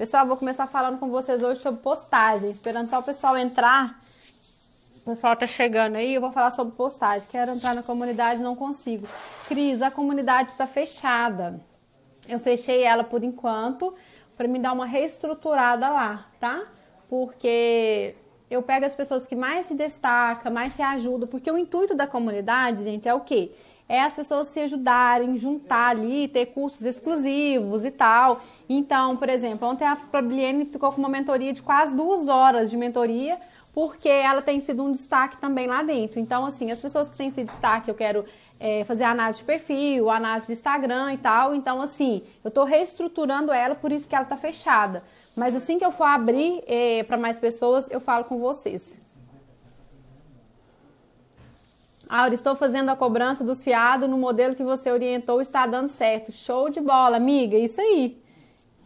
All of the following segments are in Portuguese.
Pessoal, vou começar falando com vocês hoje sobre postagem, esperando só o pessoal entrar. O pessoal tá chegando aí, eu vou falar sobre postagem. Quero entrar na comunidade, não consigo. Cris, a comunidade está fechada. Eu fechei ela por enquanto para me dar uma reestruturada lá, tá? Porque eu pego as pessoas que mais se destacam, mais se ajudam, porque o intuito da comunidade, gente, é o quê? É as pessoas se ajudarem, juntar ali, ter cursos exclusivos e tal. Então, por exemplo, ontem a Fabienne ficou com uma mentoria de quase duas horas de mentoria, porque ela tem sido um destaque também lá dentro. Então, assim, as pessoas que têm sido destaque, eu quero é, fazer análise de perfil, análise de Instagram e tal. Então, assim, eu estou reestruturando ela, por isso que ela está fechada. Mas assim que eu for abrir é, para mais pessoas, eu falo com vocês. Aura, estou fazendo a cobrança dos fiados no modelo que você orientou, está dando certo. Show de bola, amiga. Isso aí.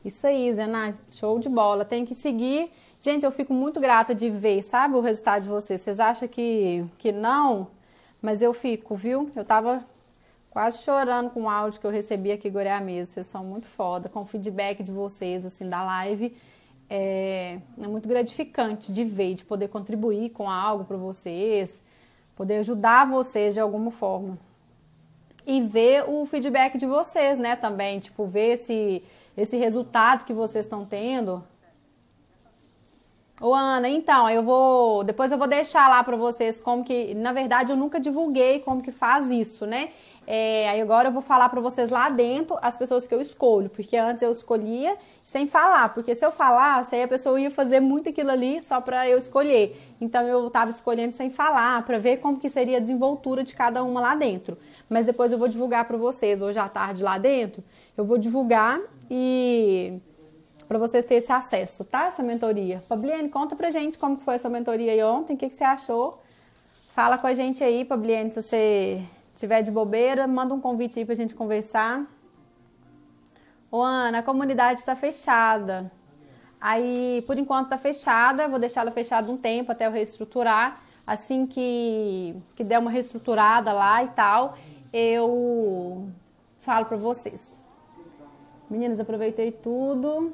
Isso aí, Zena. Show de bola. Tem que seguir. Gente, eu fico muito grata de ver, sabe, o resultado de vocês. Vocês acham que, que não? Mas eu fico, viu? Eu tava quase chorando com o áudio que eu recebi aqui Goiás mesa. Vocês são muito foda, com o feedback de vocês, assim, da live. É, é muito gratificante de ver, de poder contribuir com algo para vocês, poder ajudar vocês de alguma forma. E ver o feedback de vocês, né, também, tipo, ver esse, esse resultado que vocês estão tendo. Ô Ana, então, eu vou, depois eu vou deixar lá para vocês como que, na verdade, eu nunca divulguei como que faz isso, né? É, aí agora eu vou falar para vocês lá dentro as pessoas que eu escolho, porque antes eu escolhia sem falar, porque se eu falasse, aí a pessoa ia fazer muito aquilo ali só para eu escolher. Então eu estava escolhendo sem falar, para ver como que seria a desenvoltura de cada uma lá dentro. Mas depois eu vou divulgar para vocês hoje à tarde lá dentro. Eu vou divulgar e para vocês terem esse acesso, tá? Essa mentoria. Fabienne, conta pra gente como foi a sua mentoria aí ontem, o que, que você achou? Fala com a gente aí, Fabienne, se você tiver de bobeira, manda um convite aí pra gente conversar. Ô Ana, a comunidade está fechada. Aí, por enquanto tá fechada, vou deixar ela fechada um tempo até eu reestruturar. Assim que, que der uma reestruturada lá e tal, eu falo pra vocês. Meninas, aproveitei tudo.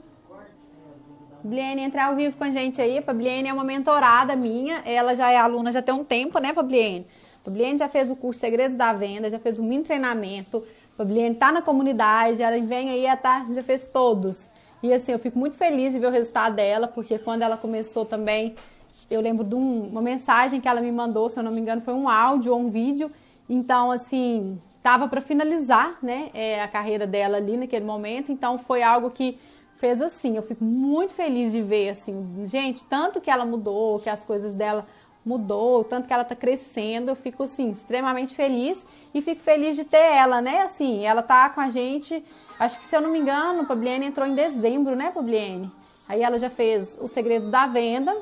Bliene, entrar ao vivo com a gente aí. A Bliene é uma mentorada minha. Ela já é aluna já tem um tempo, né, Fabienne? Fabienne já fez o curso Segredos da Venda, já fez um mini treinamento. Fabienne tá na comunidade, ela vem aí à tarde, já fez todos. E assim, eu fico muito feliz de ver o resultado dela, porque quando ela começou também, eu lembro de um, uma mensagem que ela me mandou, se eu não me engano, foi um áudio ou um vídeo. Então, assim, tava para finalizar, né, é, a carreira dela ali naquele momento. Então, foi algo que fez assim. Eu fico muito feliz de ver, assim, gente, tanto que ela mudou, que as coisas dela mudou, tanto que ela tá crescendo, eu fico assim extremamente feliz e fico feliz de ter ela, né? Assim, ela tá com a gente, acho que se eu não me engano, Pabliene entrou em dezembro, né, Pabliene? Aí ela já fez os segredos da venda,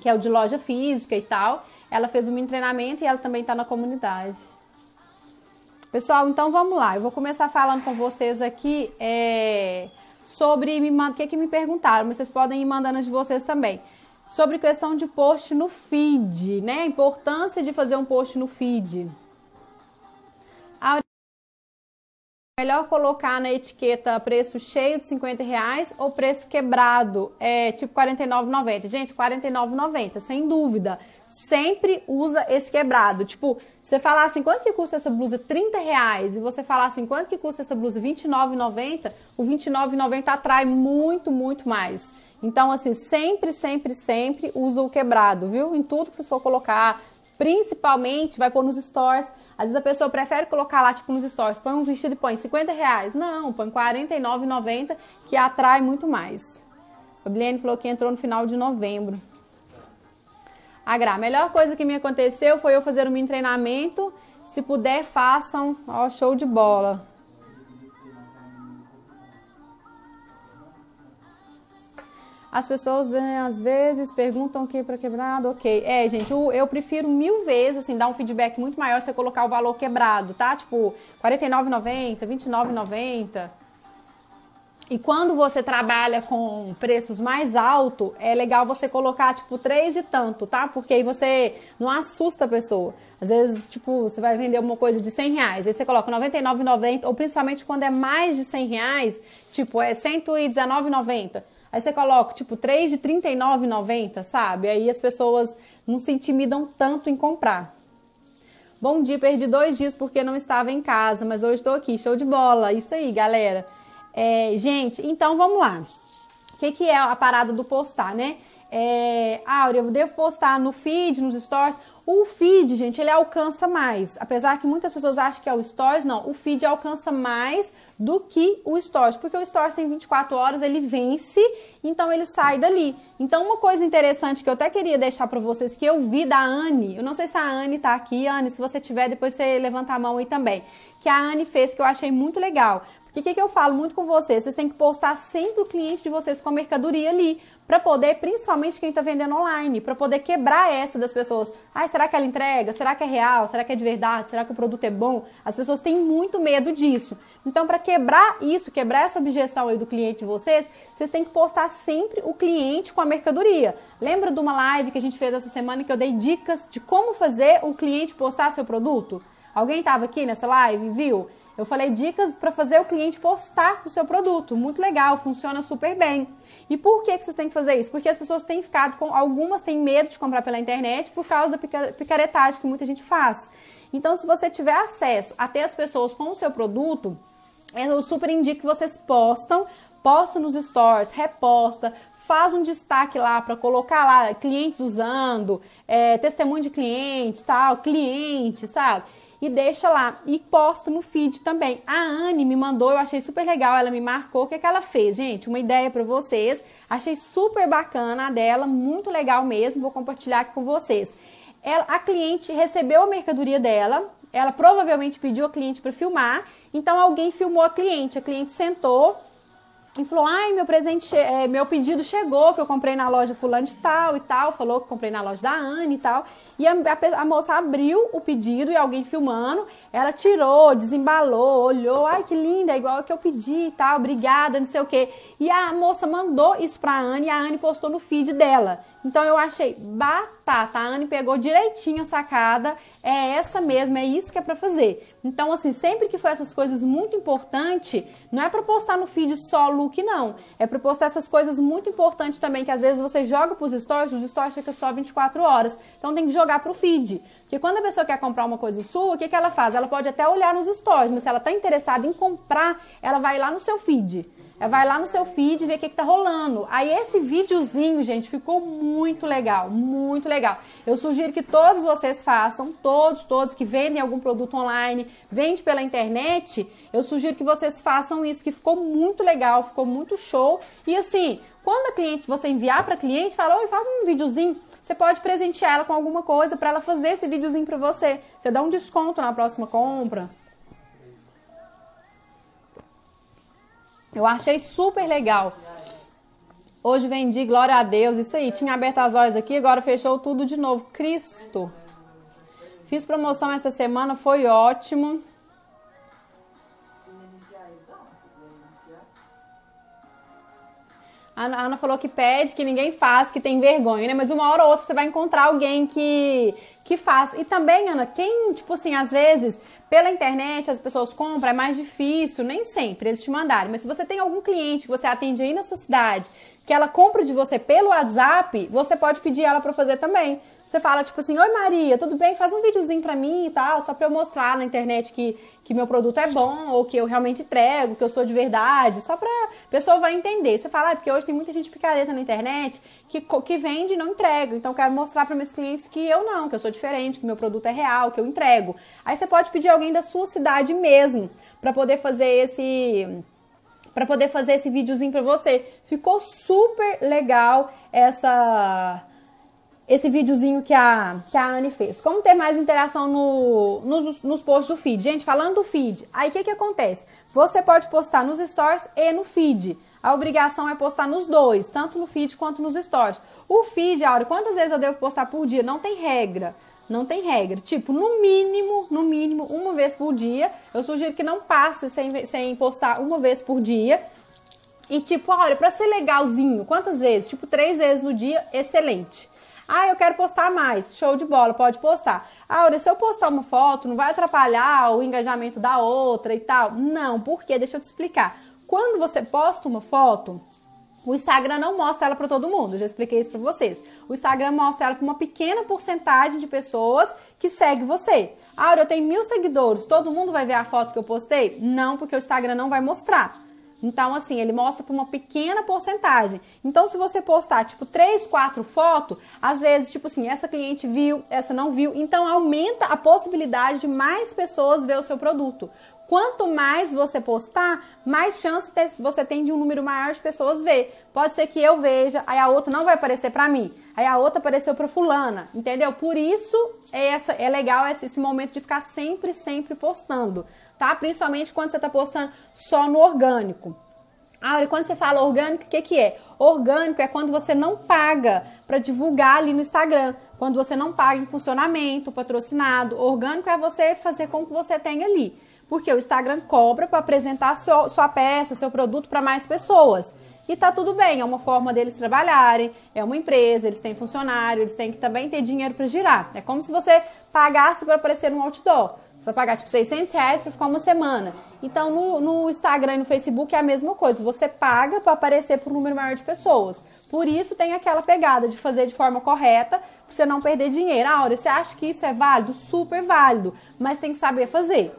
que é o de loja física e tal. Ela fez mini treinamento e ela também tá na comunidade. Pessoal, então vamos lá. Eu vou começar falando com vocês aqui é, sobre o que, que me perguntaram, mas vocês podem ir mandando as de vocês também sobre questão de post no feed, né? A importância de fazer um post no feed. A melhor colocar na etiqueta preço cheio de 50 reais ou preço quebrado, é tipo 49,90. Gente, 49,90, sem dúvida. Sempre usa esse quebrado. Tipo, você falar assim, quanto que custa essa blusa? 30 reais. E você falar assim, quanto que custa essa blusa? 29,90. O 29,90 atrai muito, muito mais. Então, assim, sempre, sempre, sempre usa o quebrado, viu? Em tudo que você for colocar, principalmente vai pôr nos stores. Às vezes a pessoa prefere colocar lá, tipo, nos stores, põe um vestido e põe 50 reais. Não, põe R$ 49,90, que atrai muito mais. A Bliane falou que entrou no final de novembro. A a melhor coisa que me aconteceu foi eu fazer um mini treinamento. Se puder, façam. Ó, show de bola. As pessoas, né, às vezes, perguntam o que para quebrado, ok. É, gente, eu prefiro mil vezes, assim, dar um feedback muito maior se você colocar o valor quebrado, tá? Tipo, R$ 49,90, R$ 29,90. E quando você trabalha com preços mais altos, é legal você colocar, tipo, três de tanto, tá? Porque aí você não assusta a pessoa. Às vezes, tipo, você vai vender uma coisa de 100 reais, aí você coloca 99,90, ou principalmente quando é mais de 100 reais, tipo, é 119,90. Aí você coloca, tipo, 3 de R$ 39,90, sabe? Aí as pessoas não se intimidam tanto em comprar. Bom dia, perdi dois dias porque não estava em casa, mas hoje estou aqui, show de bola. Isso aí, galera. É, gente, então vamos lá. O que, que é a parada do postar, né? É, Áurea, eu devo postar no feed, nos stories. O feed, gente, ele alcança mais. Apesar que muitas pessoas acham que é o Stories, não. O feed alcança mais do que o Stories, porque o Stories tem 24 horas, ele vence, então ele sai dali. Então, uma coisa interessante que eu até queria deixar para vocês, que eu vi da Anne, eu não sei se a Anne tá aqui, Anne, se você tiver, depois você levanta a mão aí também, que a Anne fez, que eu achei muito legal. Porque o que, que eu falo muito com vocês? Vocês têm que postar sempre o cliente de vocês com a mercadoria ali para poder, principalmente quem está vendendo online, para poder quebrar essa das pessoas. Ai, será que ela entrega? Será que é real? Será que é de verdade? Será que o produto é bom? As pessoas têm muito medo disso. Então, para quebrar isso, quebrar essa objeção aí do cliente de vocês, vocês têm que postar sempre o cliente com a mercadoria. Lembra de uma live que a gente fez essa semana que eu dei dicas de como fazer o cliente postar seu produto? Alguém estava aqui nessa live, viu? Eu falei dicas para fazer o cliente postar o seu produto. Muito legal, funciona super bem. E por que, que vocês têm que fazer isso? Porque as pessoas têm ficado com. Algumas têm medo de comprar pela internet por causa da picaretagem que muita gente faz. Então, se você tiver acesso a ter as pessoas com o seu produto, eu super indico que vocês postam, posta nos stores, reposta, faz um destaque lá para colocar lá clientes usando, é, testemunho de cliente, tal, cliente, sabe? E deixa lá e posta no feed também. A Anne me mandou, eu achei super legal, ela me marcou. O que, é que ela fez, gente? Uma ideia para vocês. Achei super bacana a dela, muito legal mesmo. Vou compartilhar aqui com vocês. Ela, a cliente recebeu a mercadoria dela, ela provavelmente pediu a cliente para filmar, então alguém filmou a cliente. A cliente sentou e falou: ai, meu presente, é, meu pedido chegou, que eu comprei na loja fulano de tal e tal, falou que comprei na loja da Anne e tal. E a, a, a, moça abriu o pedido e alguém filmando, ela tirou, desembalou, olhou, ai que linda, é igual a que eu pedi e tal, obrigada, não sei o quê. E a moça mandou isso pra Anne e a Anne postou no feed dela. Então eu achei batata. A Anne pegou direitinho a sacada. É essa mesmo, é isso que é para fazer. Então, assim, sempre que for essas coisas muito importantes, não é para postar no feed só look, não. É para postar essas coisas muito importantes também, que às vezes você joga pros stories, os stories ficam só 24 horas. Então tem que jogar pro feed. Porque quando a pessoa quer comprar uma coisa sua, o que, que ela faz? Ela pode até olhar nos stories, mas se ela tá interessada em comprar, ela vai lá no seu feed. É, vai lá no seu feed e vê o que, que tá rolando. Aí esse videozinho, gente, ficou muito legal, muito legal. Eu sugiro que todos vocês façam, todos, todos que vendem algum produto online, vende pela internet, eu sugiro que vocês façam isso, que ficou muito legal, ficou muito show. E assim, quando a cliente, você enviar para cliente, fala, oi, faz um videozinho, você pode presentear ela com alguma coisa para ela fazer esse videozinho para você. Você dá um desconto na próxima compra. Eu achei super legal. Hoje vendi, glória a Deus, isso aí. Tinha aberto as lojas aqui, agora fechou tudo de novo. Cristo. Fiz promoção essa semana, foi ótimo. A Ana falou que pede, que ninguém faz, que tem vergonha, né? Mas uma hora ou outra você vai encontrar alguém que, que faz. E também, Ana, quem, tipo assim, às vezes pela internet as pessoas compram, é mais difícil, nem sempre eles te mandarem. Mas se você tem algum cliente que você atende aí na sua cidade, que ela compra de você pelo WhatsApp, você pode pedir ela para fazer também. Você fala tipo assim: "Oi Maria, tudo bem? Faz um videozinho para mim e tal, só para eu mostrar na internet que que meu produto é bom ou que eu realmente entrego, que eu sou de verdade, só pra pessoa vai entender. Você fala: ah, porque hoje tem muita gente picareta na internet que que vende e não entrega. Então quero mostrar para meus clientes que eu não, que eu sou diferente, que meu produto é real, que eu entrego. Aí você pode pedir alguém da sua cidade mesmo para poder fazer esse para poder fazer esse videozinho para você. Ficou super legal essa esse videozinho que a, que a Anne fez. Como ter mais interação no, nos, nos posts do feed? Gente, falando do feed, aí o que, que acontece? Você pode postar nos stories e no feed. A obrigação é postar nos dois, tanto no feed quanto nos stories. O feed, Aura, quantas vezes eu devo postar por dia? Não tem regra. Não tem regra. Tipo, no mínimo, no mínimo, uma vez por dia. Eu sugiro que não passe sem, sem postar uma vez por dia. E tipo, olha, pra ser legalzinho, quantas vezes? Tipo, três vezes no dia, excelente. Ah, eu quero postar mais. Show de bola, pode postar. Ah, olha, se eu postar uma foto, não vai atrapalhar o engajamento da outra e tal? Não, porque deixa eu te explicar. Quando você posta uma foto, O Instagram não mostra ela para todo mundo, já expliquei isso para vocês. O Instagram mostra ela para uma pequena porcentagem de pessoas que segue você. Ah, eu tenho mil seguidores, todo mundo vai ver a foto que eu postei? Não, porque o Instagram não vai mostrar. Então, assim, ele mostra para uma pequena porcentagem. Então, se você postar, tipo, três, quatro fotos, às vezes, tipo assim, essa cliente viu, essa não viu. Então, aumenta a possibilidade de mais pessoas ver o seu produto. Quanto mais você postar, mais chance você tem de um número maior de pessoas ver. Pode ser que eu veja, aí a outra não vai aparecer para mim, aí a outra apareceu para fulana, entendeu? Por isso é, essa, é legal esse, esse momento de ficar sempre, sempre postando, tá? Principalmente quando você tá postando só no orgânico. Ah, e quando você fala orgânico, o que, que é? Orgânico é quando você não paga para divulgar ali no Instagram. Quando você não paga em funcionamento, patrocinado. Orgânico é você fazer com que você tenha ali. Porque o Instagram cobra para apresentar sua, peça, seu produto para mais pessoas. E tá tudo bem, é uma forma deles trabalharem, é uma empresa, eles têm funcionário, eles têm que também ter dinheiro para girar. É como se você pagasse para aparecer no outdoor. Você vai pagar tipo 600 reais para ficar uma semana. Então no, no, Instagram e no Facebook é a mesma coisa. Você paga para aparecer para um número maior de pessoas. Por isso tem aquela pegada de fazer de forma correta para você não perder dinheiro. Ah, Aura, você acha que isso é válido? Super válido, mas tem que saber fazer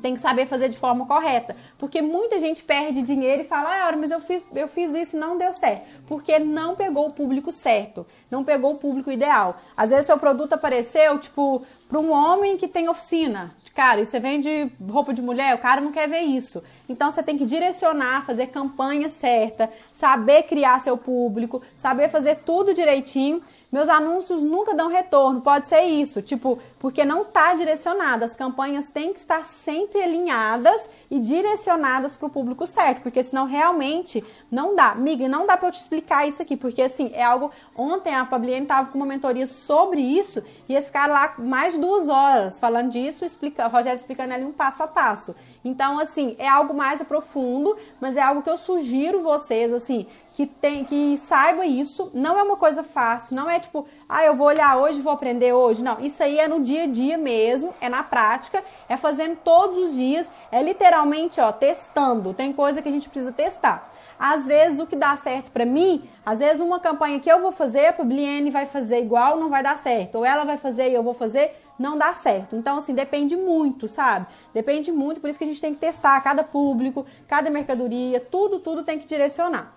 tem que saber fazer de forma correta. Porque muita gente perde dinheiro e fala, ah, mas eu fiz, eu fiz isso e não deu certo. Porque não pegou o público certo, não pegou o público ideal. Às vezes seu produto apareceu, tipo, para um homem que tem oficina. Cara, e você vende roupa de mulher, o cara não quer ver isso. Então você tem que direcionar, fazer campanha certa, saber criar seu público, saber fazer tudo direitinho meus anúncios nunca dão retorno, pode ser isso, tipo, porque não está direcionado. As campanhas têm que estar sempre alinhadas e direcionadas para o público certo, porque senão realmente não dá. Miga, não dá para eu te explicar isso aqui, porque assim, é algo. Ontem a Fabienne estava com uma mentoria sobre isso e eles ficaram lá mais de duas horas falando disso, explica, o Rogério explicando ali um passo a passo. Então, assim, é algo mais profundo, mas é algo que eu sugiro vocês, assim, que tem que saiba isso. Não é uma coisa fácil, não é tipo, ah, eu vou olhar hoje, vou aprender hoje. Não, isso aí é no dia a dia mesmo, é na prática, é fazendo todos os dias, é literalmente, ó, testando. Tem coisa que a gente precisa testar. Às vezes o que dá certo para mim, às vezes uma campanha que eu vou fazer, a Publiene vai fazer igual, não vai dar certo. Ou ela vai fazer e eu vou fazer, não dá certo. Então, assim, depende muito, sabe? Depende muito, por isso que a gente tem que testar cada público, cada mercadoria, tudo, tudo tem que direcionar.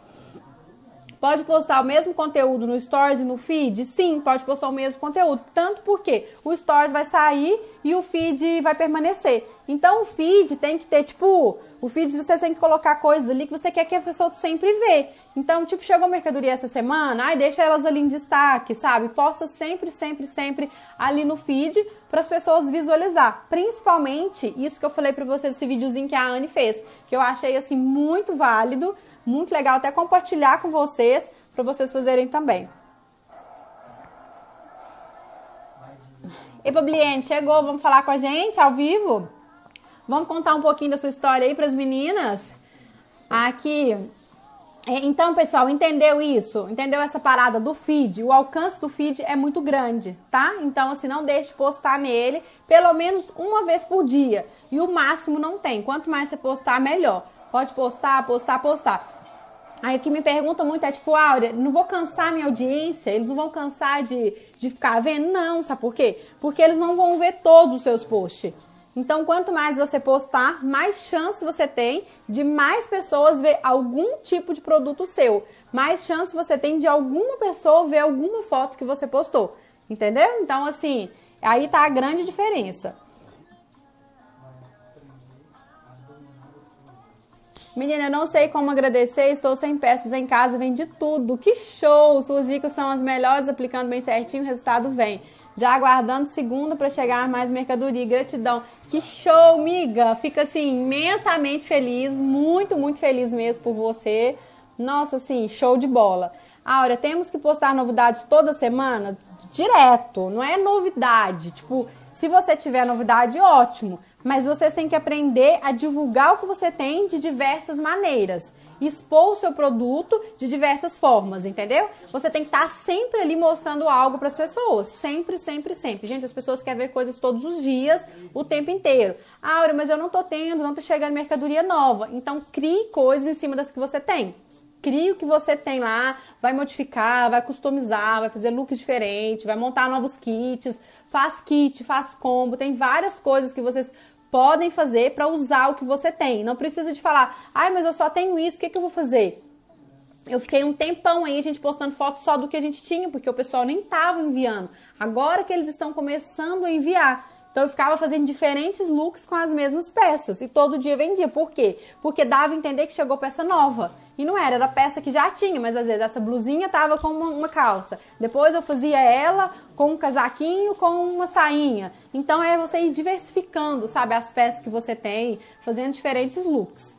Pode postar o mesmo conteúdo no Stories e no Feed? Sim, pode postar o mesmo conteúdo. Tanto porque o Stories vai sair e o Feed vai permanecer. Então o Feed tem que ter, tipo, o feed você tem que colocar coisas ali que você quer que a pessoa sempre vê. Então, tipo, chegou mercadoria essa semana, ai, deixa elas ali em destaque, sabe? Posta sempre, sempre, sempre ali no feed para as pessoas visualizar. Principalmente isso que eu falei para vocês, esse videozinho que a Anne fez, que eu achei assim muito válido, muito legal até compartilhar com vocês para vocês fazerem também. E Publiente, chegou, vamos falar com a gente ao vivo? Vamos contar um pouquinho dessa história aí para as meninas? Aqui. É, então, pessoal, entendeu isso? Entendeu essa parada do feed? O alcance do feed é muito grande, tá? Então, assim, não deixe de postar nele pelo menos uma vez por dia. E o máximo não tem. Quanto mais você postar, melhor. Pode postar, postar, postar. Aí o que me pergunta muito é tipo, Áurea, não vou cansar minha audiência, eles não vão cansar de, de ficar vendo? Não, sabe por quê? Porque eles não vão ver todos os seus posts. Então, quanto mais você postar, mais chance você tem de mais pessoas ver algum tipo de produto seu. Mais chance você tem de alguma pessoa ver alguma foto que você postou. Entendeu? Então, assim, aí tá a grande diferença. Menina, eu não sei como agradecer, estou sem peças em casa, vendi tudo. Que show! Suas dicas são as melhores, aplicando bem certinho, o resultado vem já aguardando segunda para chegar mais mercadoria. Gratidão. Que show, miga! Fica assim imensamente feliz, muito, muito feliz mesmo por você. Nossa, assim, show de bola. Aura, temos que postar novidades toda semana? Direto, não é novidade. Tipo, se você tiver novidade, ótimo. Mas vocês têm que aprender a divulgar o que você tem de diversas maneiras expor o seu produto de diversas formas, entendeu? Você tem que estar sempre ali mostrando algo para as pessoas, sempre, sempre, sempre. Gente, as pessoas querem ver coisas todos os dias, o tempo inteiro. Áurea, mas eu não tô tendo, não tô chegando mercadoria nova. Então, crie coisas em cima das que você tem. cria o que você tem lá, vai modificar, vai customizar, vai fazer looks diferentes, vai montar novos kits, faz kit, faz combo, tem várias coisas que vocês podem fazer para usar o que você tem. Não precisa de falar, ai, mas eu só tenho isso, o que, que eu vou fazer? Eu fiquei um tempão aí, a gente postando fotos só do que a gente tinha, porque o pessoal nem tava enviando. Agora que eles estão começando a enviar. Então eu ficava fazendo diferentes looks com as mesmas peças e todo dia vendia. Por quê? Porque dava a entender que chegou peça nova. E não era, era peça que já tinha, mas às vezes essa blusinha tava com uma, uma calça. Depois eu fazia ela com um casaquinho, com uma sainha. Então é você ir diversificando, sabe, as peças que você tem, fazendo diferentes looks.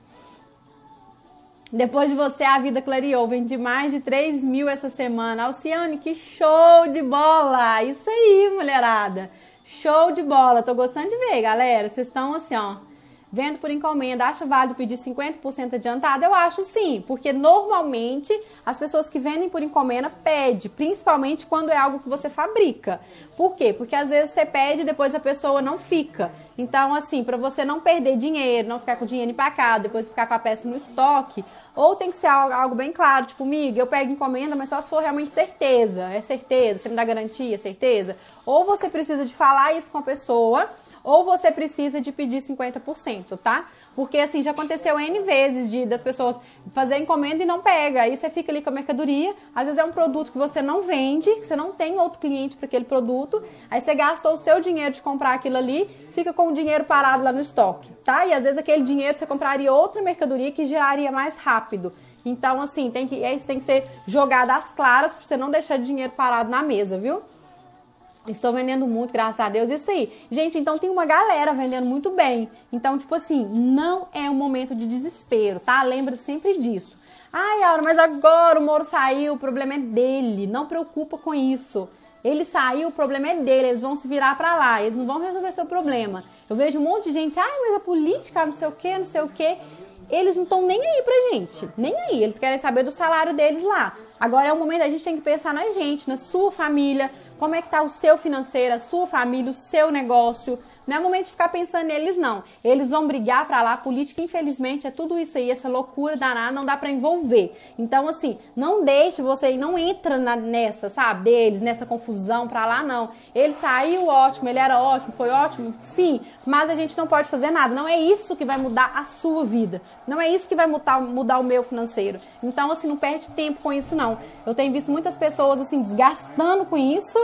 Depois de você, a vida clareou. Vendi mais de 3 mil essa semana. Alciane, que show de bola! Isso aí, mulherada! Show de bola, tô gostando de ver, galera. Vocês estão assim, ó, vendo por encomenda, acha válido pedir 50% adiantado? Eu acho sim, porque normalmente as pessoas que vendem por encomenda pedem, principalmente quando é algo que você fabrica. Por quê? Porque às vezes você pede e depois a pessoa não fica. Então, assim, para você não perder dinheiro, não ficar com dinheiro empacado, depois ficar com a peça no estoque, ou tem que ser algo, algo bem claro, tipo, miga, eu pego encomenda, mas só se for realmente certeza. É certeza, você me dá garantia, certeza? Ou você precisa de falar isso com a pessoa ou você precisa de pedir 50%, tá? Porque assim, já aconteceu N vezes de das pessoas fazer encomenda e não pega. Aí você fica ali com a mercadoria, às vezes é um produto que você não vende, que você não tem outro cliente para aquele produto, aí você gastou o seu dinheiro de comprar aquilo ali, fica com o dinheiro parado lá no estoque, tá? E às vezes aquele dinheiro você compraria outra mercadoria que geraria mais rápido. Então, assim, tem que, isso tem que ser jogado às claras para você não deixar dinheiro parado na mesa, viu? Estou vendendo muito, graças a Deus. Isso aí. Gente, então tem uma galera vendendo muito bem. Então, tipo assim, não é um momento de desespero, tá? Lembra sempre disso. Ai, Aura, mas agora o Moro saiu, o problema é dele. Não preocupa com isso. Ele saiu, o problema é dele. Eles vão se virar para lá. Eles não vão resolver seu problema. Eu vejo um monte de gente, ai, mas a política, não sei o quê, não sei o quê. Eles não estão nem aí pra gente. Nem aí. Eles querem saber do salário deles lá. Agora é o momento, a gente tem que pensar na gente, na sua família, como é que tá o seu financeiro, a sua família, o seu negócio. Não é momento de ficar pensando neles, não. Eles vão brigar para lá. A política, infelizmente, é tudo isso aí, essa loucura danada, não dá para envolver. Então, assim, não deixe você, não entra na, nessa, sabe, deles, nessa confusão para lá, não. Ele saiu ótimo, ele era ótimo, foi ótimo, sim, mas a gente não pode fazer nada. Não é isso que vai mudar a sua vida. Não é isso que vai mudar, mudar o meu financeiro. Então, assim, não perde tempo com isso, não. Eu tenho visto muitas pessoas, assim, desgastando com isso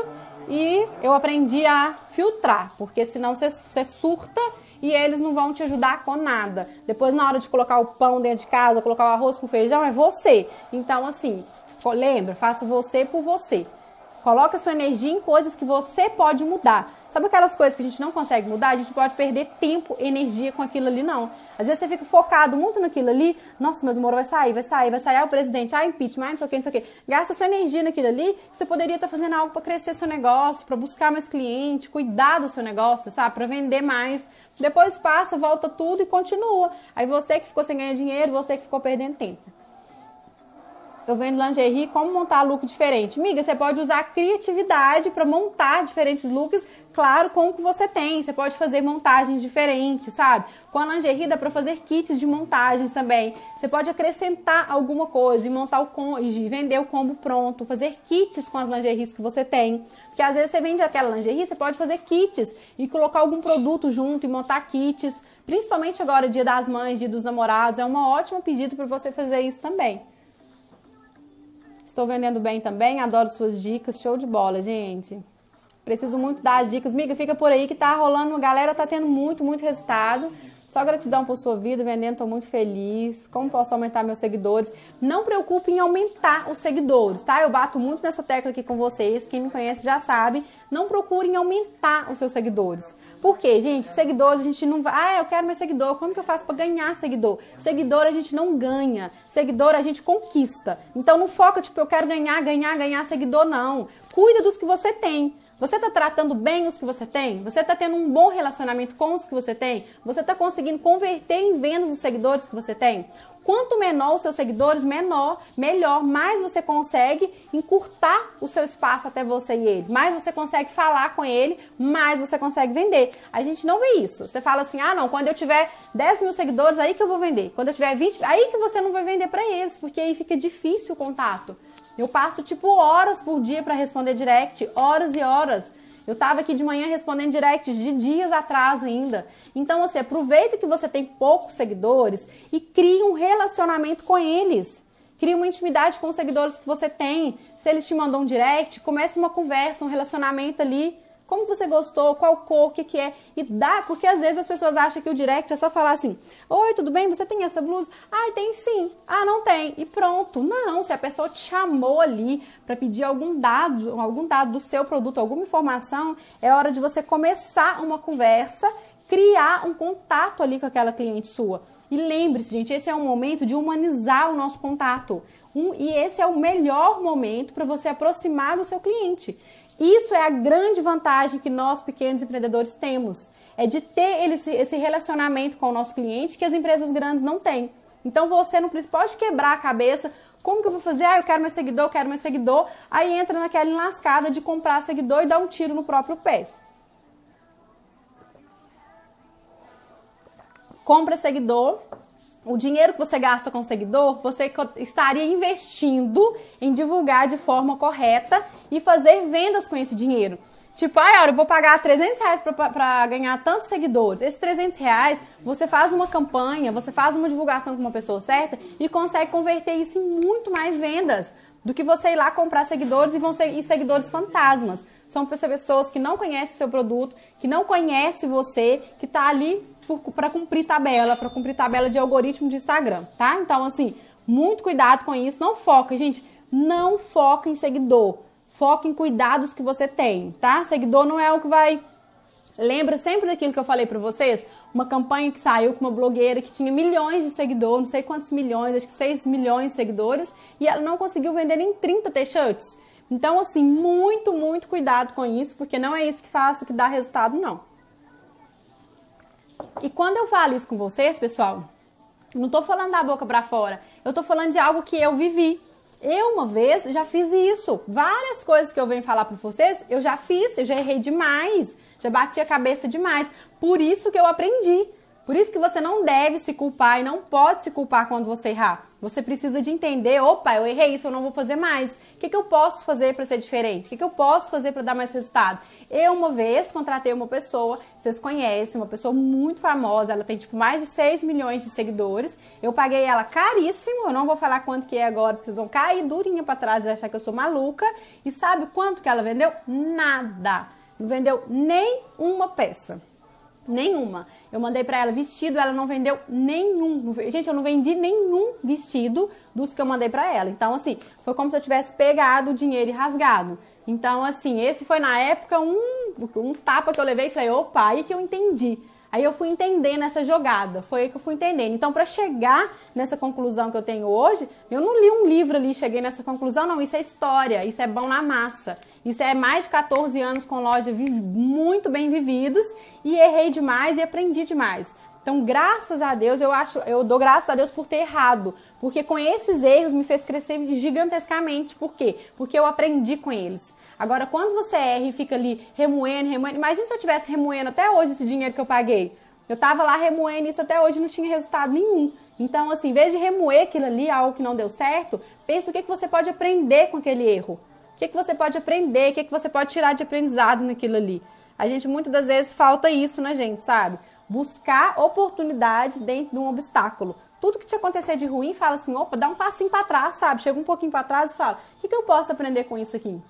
e eu aprendi a filtrar, porque senão você, surta e eles não vão te ajudar com nada. Depois, na hora de colocar o pão dentro de casa, colocar o arroz com feijão, é você. Então, assim, lembra, faça você por você. Coloca sua energia em coisas que você pode mudar. Sabe aquelas coisas que a gente não consegue mudar? A gente pode perder tempo, energia com aquilo ali, não. Às vezes você fica focado muito naquilo ali. Nossa, o Moro vai sair, vai sair, vai sair. Ah, o presidente, ah, impeachment, ah, não sei o que, não sei o que. Gasta sua energia naquilo ali. Você poderia estar fazendo algo para crescer seu negócio, para buscar mais cliente, cuidar do seu negócio, sabe? Para vender mais. Depois passa, volta tudo e continua. Aí você que ficou sem ganhar dinheiro, você que ficou perdendo tempo eu vendo lingerie, como montar look diferente? Miga, você pode usar a criatividade para montar diferentes looks, claro, com o que você tem. Você pode fazer montagens diferentes, sabe? Com a lingerie dá para fazer kits de montagens também. Você pode acrescentar alguma coisa e montar o com e vender o combo pronto, fazer kits com as lingeries que você tem. Porque às vezes você vende aquela lingerie, você pode fazer kits e colocar algum produto junto e montar kits. Principalmente agora, dia das mães, dia dos namorados, é uma ótima pedido para você fazer isso também. Estou vendendo bem também, adoro suas dicas, show de bola, gente. Preciso muito das dicas. Miga, fica por aí que tá rolando, galera tá tendo muito, muito resultado. Só gratidão por sua vida, vendendo, estou muito feliz. Como posso aumentar meus seguidores? Não preocupe em aumentar os seguidores, tá? Eu bato muito nessa tecla aqui com vocês. Quem me conhece já sabe. Não procurem aumentar os seus seguidores. Por quê, gente? Seguidores a gente não vai. Ah, eu quero mais seguidor. Como que eu faço para ganhar seguidor? Seguidor a gente não ganha. Seguidor a gente conquista. Então não foca, tipo, eu quero ganhar, ganhar, ganhar seguidor, não. Cuida dos que você tem. Você está tratando bem os que você tem? Você está tendo um bom relacionamento com os que você tem? Você está conseguindo converter em vendas os seguidores que você tem? Quanto menor os seus seguidores, menor, melhor, mais você consegue encurtar o seu espaço até você e ele, mais você consegue falar com ele, mais você consegue vender. A gente não vê isso. Você fala assim, ah não, quando eu tiver 10 mil seguidores, aí que eu vou vender. Quando eu tiver 20, aí que você não vai vender para eles, porque aí fica difícil o contato. Eu passo tipo horas por dia para responder direct, horas e horas. Eu tava aqui de manhã respondendo direct de dias atrás ainda. Então, você assim, aproveita que você tem poucos seguidores e cria um relacionamento com eles. Cria uma intimidade com os seguidores que você tem. Se eles te mandam um direct, comece uma conversa, um relacionamento ali como você gostou, qual cor, o que, que é. E dá, porque às vezes as pessoas acham que o direct é só falar assim: Oi, tudo bem? Você tem essa blusa? Ah, tem sim. Ah, não tem. E pronto. Não, se a pessoa te chamou ali para pedir algum dado, algum dado do seu produto, alguma informação, é hora de você começar uma conversa, criar um contato ali com aquela cliente sua. E lembre-se, gente, esse é um momento de humanizar o nosso contato. Um, e esse é o melhor momento para você aproximar do seu cliente. Isso é a grande vantagem que nós, pequenos empreendedores, temos. É de ter esse relacionamento com o nosso cliente que as empresas grandes não têm. Então você não pode quebrar a cabeça. Como que eu vou fazer? Ah, eu quero mais seguidor, eu quero mais seguidor. Aí entra naquela enlascada de comprar seguidor e dar um tiro no próprio pé. Compra seguidor, o dinheiro que você gasta com seguidor, você estaria investindo em divulgar de forma correta e fazer vendas com esse dinheiro. Tipo, ah, eu vou pagar 300 reais para ganhar tantos seguidores. Esses 300 reais, você faz uma campanha, você faz uma divulgação com uma pessoa certa e consegue converter isso em muito mais vendas do que você ir lá comprar seguidores e vão ser e seguidores fantasmas. São pessoas que não conhecem o seu produto, que não conhecem você, que está ali para cumprir tabela, para cumprir tabela de algoritmo de Instagram, tá? Então, assim, muito cuidado com isso. Não foca, gente, não foca em seguidor. Foca em cuidados que você tem, tá? Seguidor não é o que vai. Lembra sempre daquilo que eu falei para vocês? Uma campanha que saiu com uma blogueira que tinha milhões de seguidores, não sei quantos milhões, acho que 6 milhões de seguidores, e ela não conseguiu vender nem 30 t-shirts. Então, assim, muito, muito cuidado com isso, porque não é isso que faz, que dá resultado, não. E quando eu falo isso com vocês, pessoal, não tô falando da boca para fora. Eu tô falando de algo que eu vivi. Eu uma vez já fiz isso. Várias coisas que eu venho falar para vocês, eu já fiz, eu já errei demais, já bati a cabeça demais. Por isso que eu aprendi. Por isso que você não deve se culpar e não pode se culpar quando você errar. Você precisa de entender, opa, eu errei isso, eu não vou fazer mais. O que, que eu posso fazer para ser diferente? O que, que eu posso fazer para dar mais resultado? Eu, uma vez, contratei uma pessoa, vocês conhecem, uma pessoa muito famosa, ela tem tipo mais de 6 milhões de seguidores. Eu paguei ela caríssimo, eu não vou falar quanto que é agora, porque vocês vão cair durinha para trás e achar que eu sou maluca. E sabe quanto que ela vendeu? Nada. Não vendeu nem uma peça. Nenhuma. Eu mandei para ela vestido, ela não vendeu nenhum. Gente, eu não vendi nenhum vestido dos que eu mandei para ela. Então, assim, foi como se eu tivesse pegado o dinheiro e rasgado. Então, assim, esse foi na época um, um tapa que eu levei e falei, opa, aí que eu entendi. Aí eu fui entendendo essa jogada, foi aí que eu fui entendendo. Então, para chegar nessa conclusão que eu tenho hoje, eu não li um livro ali, cheguei nessa conclusão, não. Isso é história, isso é bom na massa. Isso é mais de 14 anos com loja muito bem vividos e errei demais e aprendi demais. Então, graças a Deus, eu acho, eu dou graças a Deus por ter errado, porque com esses erros me fez crescer gigantescamente. Por quê? Porque eu aprendi com eles. Agora, quando você erra e fica ali remoendo, remoendo, imagina se eu tivesse remoendo até hoje esse dinheiro que eu paguei. Eu tava lá remoendo isso até hoje não tinha resultado nenhum. Então, assim, em vez de remoer aquilo ali, algo que não deu certo, pensa o que, que você pode aprender com aquele erro. O que, que você pode aprender, o que, que você pode tirar de aprendizado naquilo ali. A gente muitas das vezes falta isso na gente, sabe? Buscar oportunidade dentro de um obstáculo. Tudo que te acontecer de ruim, fala assim, opa, dá um passinho para trás, sabe? Chega um pouquinho para trás e fala, o que, que eu posso aprender com isso aqui?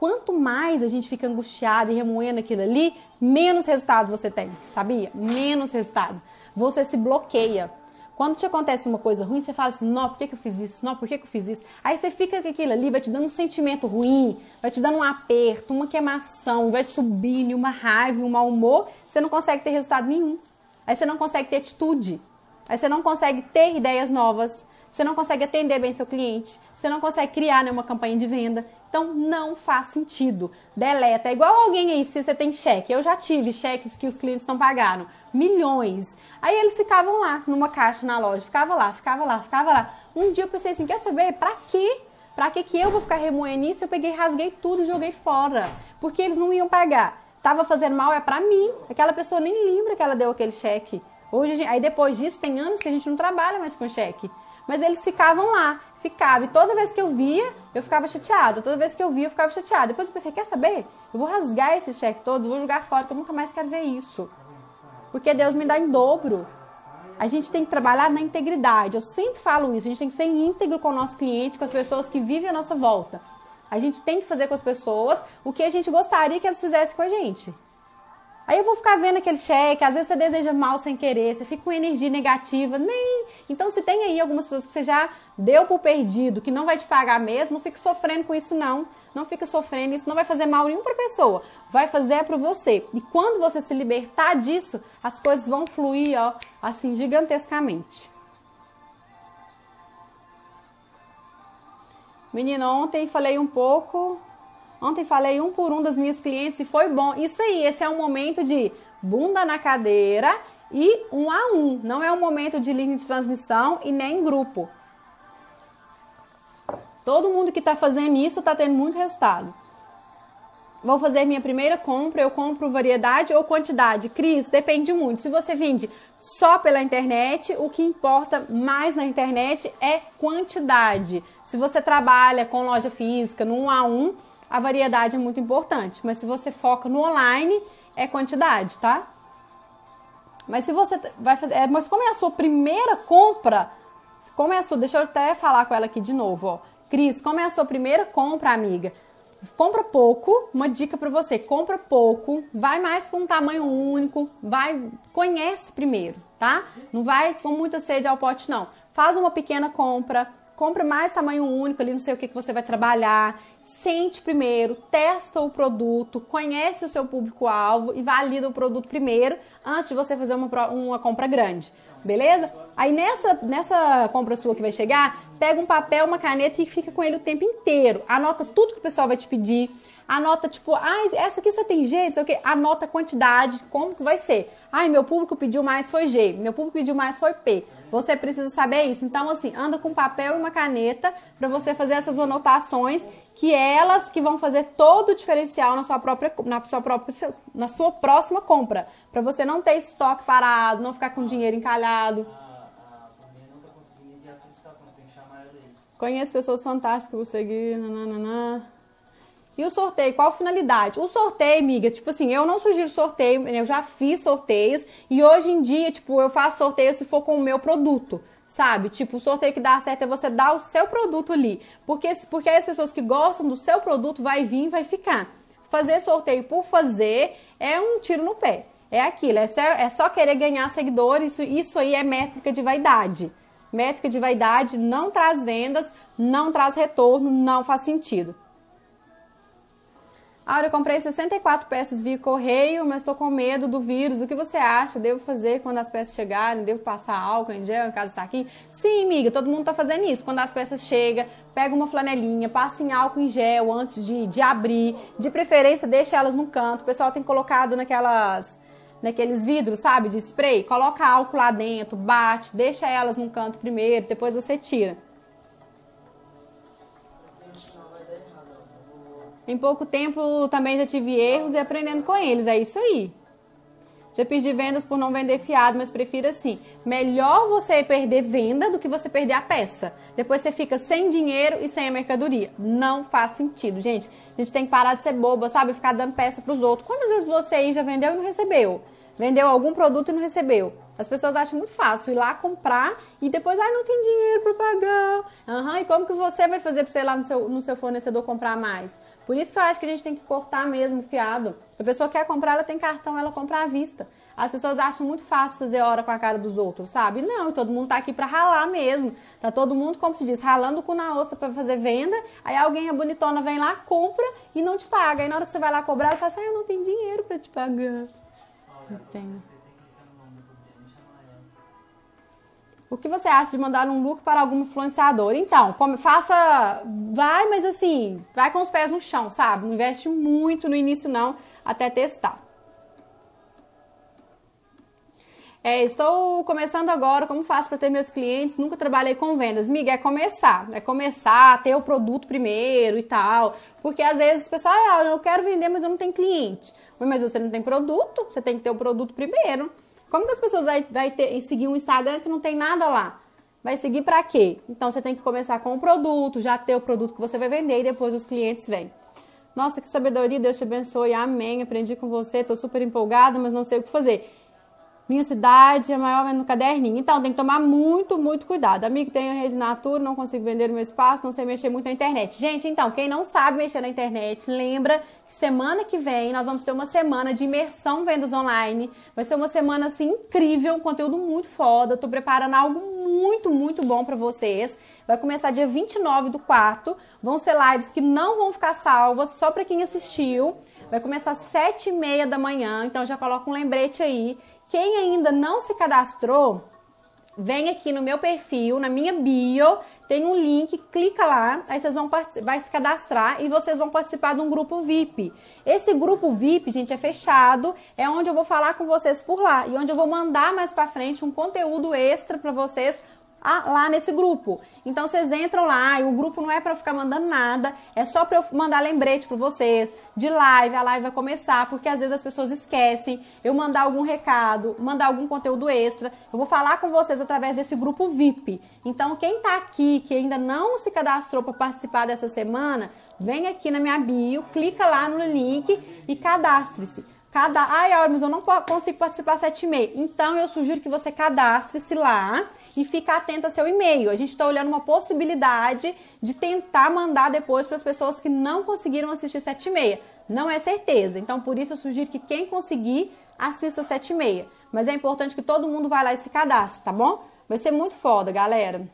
Quanto mais a gente fica angustiado e remoendo aquilo ali, menos resultado você tem, sabia? Menos resultado. Você se bloqueia. Quando te acontece uma coisa ruim, você fala assim: não, por que, que eu fiz isso? Não, por que, que eu fiz isso? Aí você fica com aquilo ali, vai te dando um sentimento ruim, vai te dando um aperto, uma queimação, vai subindo, uma raiva, um mau humor, você não consegue ter resultado nenhum. Aí você não consegue ter atitude. Aí você não consegue ter ideias novas. Você não consegue atender bem seu cliente. Você não consegue criar nenhuma campanha de venda. Então não faz sentido. Deleta. É igual alguém aí, se você tem cheque. Eu já tive cheques que os clientes não pagaram. milhões. Aí eles ficavam lá, numa caixa na loja, ficava lá, ficava lá, ficava lá. Um dia eu pensei assim, quer saber, pra quê? Pra que que eu vou ficar remoendo isso? Eu peguei, rasguei tudo e joguei fora. Porque eles não iam pagar. Tava fazendo mal é pra mim. Aquela pessoa nem lembra que ela deu aquele cheque. Hoje, aí depois disso, tem anos que a gente não trabalha mais com cheque. Mas eles ficavam lá, ficava. E toda vez que eu via, eu ficava chateada. Toda vez que eu via, eu ficava chateada. Depois eu pensei, quer saber? Eu vou rasgar esse cheque todos, vou jogar fora, que eu nunca mais quero ver isso. Porque Deus me dá em dobro. A gente tem que trabalhar na integridade. Eu sempre falo isso. A gente tem que ser íntegro com o nosso cliente, com as pessoas que vivem à nossa volta. A gente tem que fazer com as pessoas o que a gente gostaria que elas fizessem com a gente. Aí eu vou ficar vendo aquele cheque, às vezes você deseja mal sem querer, você fica com energia negativa, nem. Então, se tem aí algumas pessoas que você já deu por perdido, que não vai te pagar mesmo, não fique sofrendo com isso, não. Não fica sofrendo, isso não vai fazer mal nenhum pra pessoa. Vai fazer é para você. E quando você se libertar disso, as coisas vão fluir, ó, assim, gigantescamente. Menina, ontem falei um pouco Ontem falei um por um das minhas clientes e foi bom. Isso aí, esse é um momento de bunda na cadeira e um a um. Não é um momento de linha de transmissão e nem grupo. Todo mundo que está fazendo isso está tendo muito resultado. Vou fazer minha primeira compra, eu compro variedade ou quantidade? Cris, depende muito. Se você vende só pela internet, o que importa mais na internet é quantidade. Se você trabalha com loja física, no um a um, a variedade é muito importante. Mas se você foca no online, é quantidade, tá? Mas se você vai fazer. É, mas como é a sua primeira compra? Como é a sua. Deixa eu até falar com ela aqui de novo, ó. Cris, como é a sua primeira compra, amiga? Compra pouco, uma dica para você, compra pouco, vai mais com um tamanho único, vai, conhece primeiro, tá? Não vai com muita sede ao pote não. Faz uma pequena compra, compra mais tamanho único ali, não sei o que, que você vai trabalhar. Sente primeiro, testa o produto, conhece o seu público-alvo e valida o produto primeiro antes de você fazer uma, uma compra grande. Beleza? Aí nessa, nessa compra sua que vai chegar, pega um papel, uma caneta e fica com ele o tempo inteiro. Anota tudo que o pessoal vai te pedir anota tipo, ah, essa aqui você tem G, sei o quê, anota a quantidade, como que vai ser. Ai, meu público pediu mais foi G, meu público pediu mais foi P. Você precisa saber isso. Então, assim, anda com papel e uma caneta para você fazer essas anotações, que é elas que vão fazer todo o diferencial na sua própria, na sua própria, na sua próxima compra, para você não ter estoque parado, não ficar com dinheiro encalhado. Conheço pessoas fantásticas, vou seguir. Nananana. E o sorteio, qual a finalidade? O sorteio, amigas, tipo assim, eu não sugiro sorteio, eu já fiz sorteios e hoje em dia, tipo, eu faço sorteio se for com o meu produto sabe? Tipo, o sorteio que dá certo é você dar o seu produto ali. Porque, porque as pessoas que gostam do seu produto vai vir e vai ficar. Fazer sorteio por fazer é um tiro no pé. É aquilo, é só, é só querer ganhar seguidores, isso, isso aí é métrica de vaidade. Métrica de vaidade não traz vendas, não traz retorno, não faz sentido. Aura, eu comprei 64 peças via correio, mas estou com medo do vírus. O que você acha? Devo fazer quando as peças chegarem? Devo passar álcool em gel em cada saquinho? Sim, amiga, todo mundo está fazendo isso. Quando as peças chegam, pega uma flanelinha, passa em álcool em gel antes de, de abrir. De preferência, deixa elas no canto. O pessoal tem colocado naquelas naqueles vidros, sabe, de spray, coloca álcool lá dentro, bate, deixa elas no canto primeiro, depois você tira. Em pouco tempo também já tive erros e aprendendo com eles. É isso aí. Já perdi vendas por não vender fiado, mas prefiro assim. Melhor você perder venda do que você perder a peça. Depois você fica sem dinheiro e sem a mercadoria. Não faz sentido, gente. A gente tem que parar de ser boba, sabe? Ficar dando peça para os outros. Quantas vezes você aí já vendeu e não recebeu? Vendeu algum produto e não recebeu? As pessoas acham muito fácil ir lá comprar e depois, ai, ah, não tem dinheiro para pagar. Aham, uhum, e como que você vai fazer para você ir lá no seu, no seu fornecedor comprar mais? Por isso que eu acho que a gente tem que cortar mesmo fiado. A pessoa quer comprar, ela tem cartão, ela compra à vista. As pessoas acham muito fácil fazer hora com a cara dos outros, sabe? Não, todo mundo tá aqui para ralar mesmo. Tá todo mundo, como se diz, ralando com na ostra para fazer venda. Aí alguém, a bonitona, vem lá, compra e não te paga. Aí na hora que você vai lá cobrar, ela fala assim: ah, eu não tenho dinheiro para te pagar. Não tenho. O que você acha de mandar um look para algum influenciador? Então, como, faça. Vai, mas assim, vai com os pés no chão, sabe? Não investe muito no início, não, até testar. É, estou começando agora, como faço para ter meus clientes? Nunca trabalhei com vendas. Miga, é começar. É começar ter o produto primeiro e tal. Porque às vezes o pessoal, ah, eu quero vender, mas eu não tenho cliente. Mas você não tem produto, você tem que ter o produto primeiro. Como que as pessoas vão vai ter, seguir um Instagram que não tem nada lá? Vai seguir para quê? Então você tem que começar com o produto, já ter o produto que você vai vender e depois os clientes vêm. Nossa, que sabedoria, Deus te abençoe, amém. Aprendi com você, tô super empolgada, mas não sei o que fazer. Minha cidade é maior no caderninho. Então, tem que tomar muito, muito cuidado. Amigo, tenho rede Natura, não consigo vender no meu espaço, não sei mexer muito na internet. Gente, então, quem não sabe mexer na internet, lembra que semana que vem nós vamos ter uma semana de imersão vendas online. Vai ser uma semana, assim, incrível, um conteúdo muito foda. Eu tô preparando algo muito, muito bom para vocês. Vai começar dia 29 do quarto. Vão ser lives que não vão ficar salvas, só para quem assistiu. Vai começar às 7 e meia da manhã, então já coloca um lembrete aí. Quem ainda não se cadastrou, vem aqui no meu perfil, na minha bio, tem um link, clica lá, aí vocês vão vai se cadastrar e vocês vão participar de um grupo VIP. Esse grupo VIP, gente, é fechado, é onde eu vou falar com vocês por lá e onde eu vou mandar mais para frente um conteúdo extra para vocês lá nesse grupo. Então vocês entram lá e o grupo não é para ficar mandando nada, é só para eu mandar lembrete para vocês de live, a live vai começar, porque às vezes as pessoas esquecem eu mandar algum recado, mandar algum conteúdo extra. Eu vou falar com vocês através desse grupo VIP. Então quem tá aqui que ainda não se cadastrou para participar dessa semana, vem aqui na minha bio, clica lá no link e cadastre-se. Cada, ai, mas eu não consigo participar sete e meia. Então eu sugiro que você cadastre-se lá e ficar atento ao seu e-mail. A gente está olhando uma possibilidade de tentar mandar depois para as pessoas que não conseguiram assistir 7 e meia. Não é certeza. Então, por isso, eu sugiro que quem conseguir assista 7 e meia. Mas é importante que todo mundo vá lá e se cadastre, tá bom? Vai ser muito foda, galera.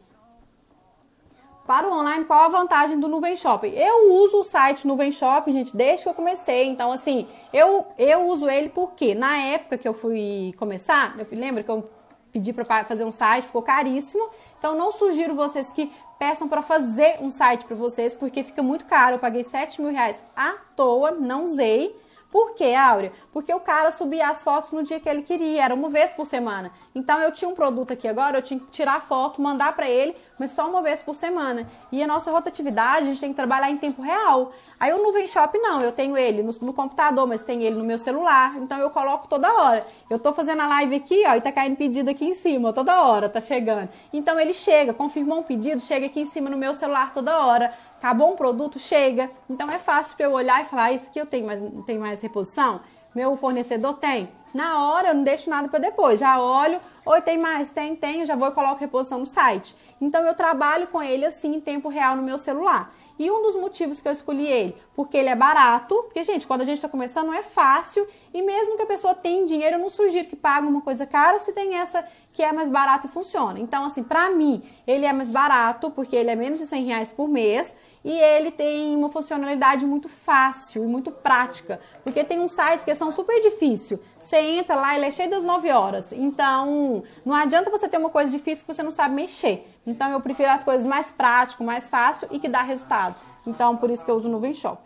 Para o online, qual a vantagem do Nuvem Shopping? Eu uso o site Nuvem Shopping, gente, desde que eu comecei. Então, assim, eu, eu uso ele porque na época que eu fui começar, eu lembro que eu pedir para fazer um site, ficou caríssimo. Então não sugiro vocês que peçam para fazer um site para vocês, porque fica muito caro. Eu paguei 7 mil reais à toa, não usei. Por quê, Áurea? Porque o cara subia as fotos no dia que ele queria, era uma vez por semana. Então eu tinha um produto aqui agora, eu tinha que tirar foto, mandar para ele, mas só uma vez por semana. E a nossa rotatividade, a gente tem que trabalhar em tempo real. Aí o Nuvem Shop não, eu tenho ele no, no, computador, mas tem ele no meu celular, então eu coloco toda hora. Eu tô fazendo a live aqui, ó, e tá caindo pedido aqui em cima, toda hora, tá chegando. Então ele chega, confirmou um pedido, chega aqui em cima no meu celular toda hora. Acabou um produto, chega. Então é fácil para eu olhar e falar, ah, isso aqui eu tenho mais, tem mais reposição? Meu fornecedor tem? Na hora eu não deixo nada para depois, já olho, oi, tem mais? Tem, tem, já vou e coloco reposição no site. Então eu trabalho com ele assim em tempo real no meu celular. E um dos motivos que eu escolhi ele, porque ele é barato, porque, gente, quando a gente está começando, não é fácil, e mesmo que a pessoa tenha dinheiro, eu não sugiro que pague uma coisa cara se tem essa que é mais barato e funciona. Então, assim, para mim, ele é mais barato, porque ele é menos de 100 reais por mês, e ele tem uma funcionalidade muito fácil e muito prática, porque tem uns sites que são super difícil. Você entra lá, ele é cheio das 9 horas. Então, não adianta você ter uma coisa difícil que você não sabe mexer. Então, eu prefiro as coisas mais práticas, mais fácil e que dá resultado. Então, por isso que eu uso o Nuvem Shop.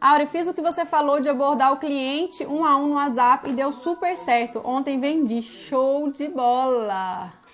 Auri, fiz o que você falou de abordar o cliente um a um no WhatsApp e deu super certo. Ontem vendi. Show de bola!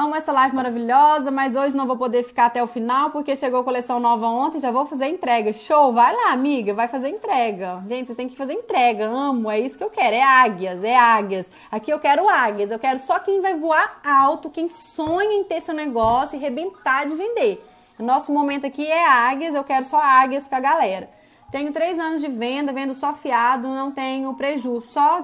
Amo essa live maravilhosa, mas hoje não vou poder ficar até o final porque chegou coleção nova ontem, já vou fazer entrega. Show, vai lá, amiga, vai fazer entrega. Gente, vocês têm que fazer entrega. Amo, é isso que eu quero. É águias, é águias. Aqui eu quero águias. Eu quero só quem vai voar alto, quem sonha em ter seu negócio e rebentar de vender. Nosso momento aqui é águias, eu quero só águias pra galera. Tenho três anos de venda, vendo só fiado, não tenho prejuízo, só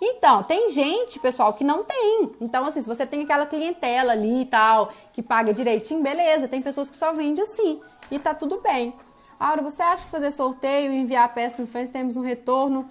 Então, tem gente, pessoal, que não tem. Então, assim, se você tem aquela clientela ali e tal, que paga direitinho, beleza. Tem pessoas que só vendem assim e tá tudo bem. Aura, você acha que fazer sorteio e enviar peça para o temos um retorno?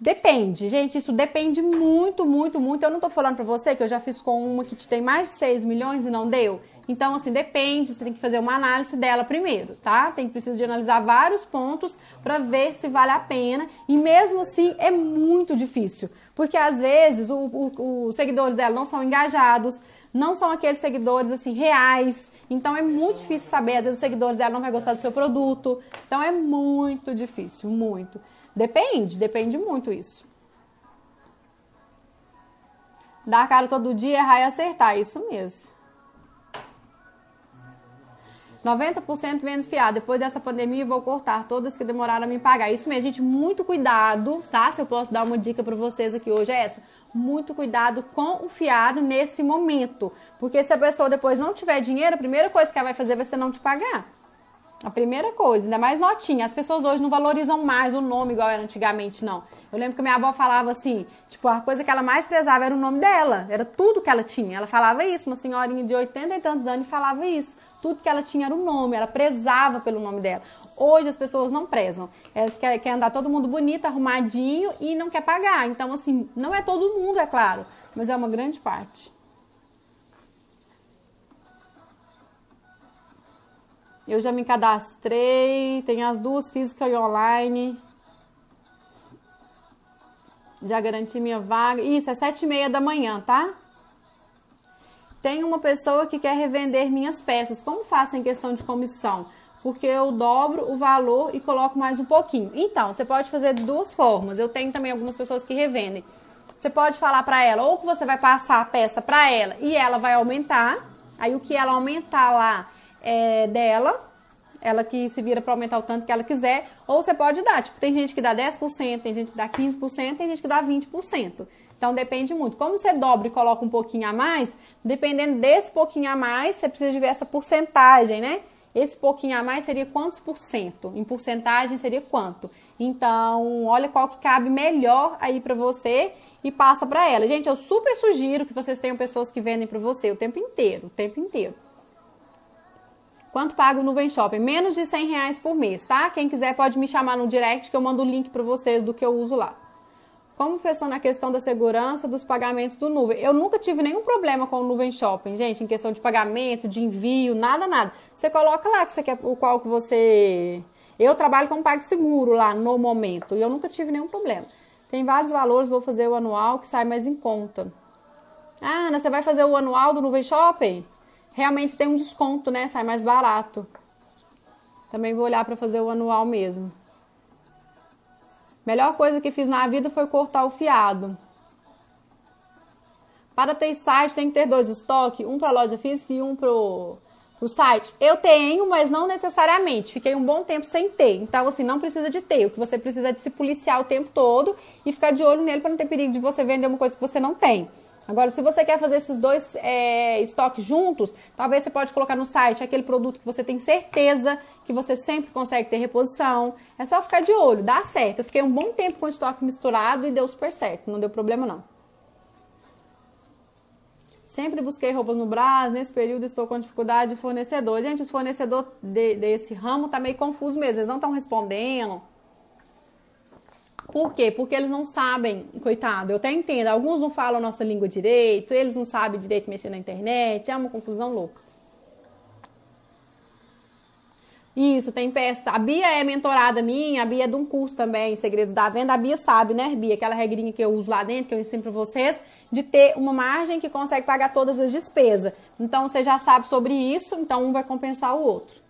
Depende, gente, isso depende muito, muito, muito. Eu não tô falando para você que eu já fiz com uma que te tem mais de 6 milhões e não deu. Então, assim, depende, você tem que fazer uma análise dela primeiro, tá? Tem que precisar de analisar vários pontos para ver se vale a pena. E mesmo assim, é muito difícil, porque às vezes os seguidores dela não são engajados, não são aqueles seguidores assim reais. Então é muito difícil saber, às vezes os seguidores dela não vai gostar do seu produto. Então é muito difícil, muito. Depende, depende muito isso. Dar cara todo dia, errar e acertar, isso mesmo. 90% vendo fiado. Depois dessa pandemia, vou cortar todas que demoraram a me pagar. Isso mesmo, gente. Muito cuidado, tá? Se eu posso dar uma dica para vocês aqui hoje é essa. Muito cuidado com o fiado nesse momento. Porque se a pessoa depois não tiver dinheiro, a primeira coisa que ela vai fazer vai ser não te pagar. A primeira coisa, ainda mais notinha. As pessoas hoje não valorizam mais o nome igual era antigamente, não. Eu lembro que minha avó falava assim, tipo, a coisa que ela mais prezava era o nome dela, era tudo que ela tinha. Ela falava isso, uma senhorinha de 80 e tantos anos falava isso. Tudo que ela tinha era o nome, ela prezava pelo nome dela. Hoje as pessoas não prezam. Elas querem, querem andar todo mundo bonito, arrumadinho e não quer pagar. Então, assim, não é todo mundo, é claro, mas é uma grande parte. Eu já me cadastrei, tem as duas física e online. Já garanti minha vaga. Isso, é sete e meia da manhã, tá? Tem uma pessoa que quer revender minhas peças. Como faço em questão de comissão? Porque eu dobro o valor e coloco mais um pouquinho. Então, você pode fazer de duas formas. Eu tenho também algumas pessoas que revendem. Você pode falar para ela ou que você vai passar a peça para ela e ela vai aumentar. Aí o que ela aumentar lá é, dela, ela que se vira para aumentar o tanto que ela quiser, ou você pode dar, tipo, tem gente que dá 10%, tem gente que dá 15%, tem gente que dá 20%. Então depende muito. Como você dobra e coloca um pouquinho a mais, dependendo desse pouquinho a mais, você precisa de ver essa porcentagem, né? Esse pouquinho a mais seria quantos por cento? Em porcentagem seria quanto? Então, olha qual que cabe melhor aí para você e passa para ela. Gente, eu super sugiro que vocês tenham pessoas que vendem para você o tempo inteiro, o tempo inteiro. Quanto paga o Nuvem Shopping? Menos de 100 reais por mês, tá? Quem quiser pode me chamar no direct que eu mando o link para vocês do que eu uso lá. Como funciona a questão da segurança dos pagamentos do Nuvem? Eu nunca tive nenhum problema com o Nuvem Shopping, gente, em questão de pagamento, de envio, nada, nada. Você coloca lá que você quer o qual que você. Eu trabalho com PagSeguro lá no momento e eu nunca tive nenhum problema. Tem vários valores, vou fazer o anual que sai mais em conta. Ah, Ana, você vai fazer o anual do Nuvem Shopping? realmente tem um desconto, né? Sai mais barato. Também vou olhar para fazer o anual mesmo. Melhor coisa que fiz na vida foi cortar o fiado. Para ter site tem que ter dois estoques, um para loja física e um para o site. Eu tenho, mas não necessariamente. Fiquei um bom tempo sem ter. Então, assim, não precisa de ter. O que você precisa é de se policiar o tempo todo e ficar de olho nele para não ter perigo de você vender uma coisa que você não tem. Agora, se você quer fazer esses dois é, estoques juntos, talvez você pode colocar no site aquele produto que você tem certeza que você sempre consegue ter reposição. É só ficar de olho, dá certo. Eu fiquei um bom tempo com o estoque misturado e deu super certo, não deu problema não. Sempre busquei roupas no Brás, nesse período estou com dificuldade de fornecedor. Gente, os fornecedores de, desse ramo tá meio confuso mesmo, eles não estão respondendo. Por quê? Porque eles não sabem, coitado, eu até entendo, alguns não falam a nossa língua direito, eles não sabem direito mexer na internet, é uma confusão louca. Isso, tem peça. A Bia é mentorada minha, a Bia é de um curso também, Segredos da Venda. A Bia sabe, né, Bia? Aquela regrinha que eu uso lá dentro, que eu ensino pra vocês, de ter uma margem que consegue pagar todas as despesas. Então, você já sabe sobre isso, então um vai compensar o outro.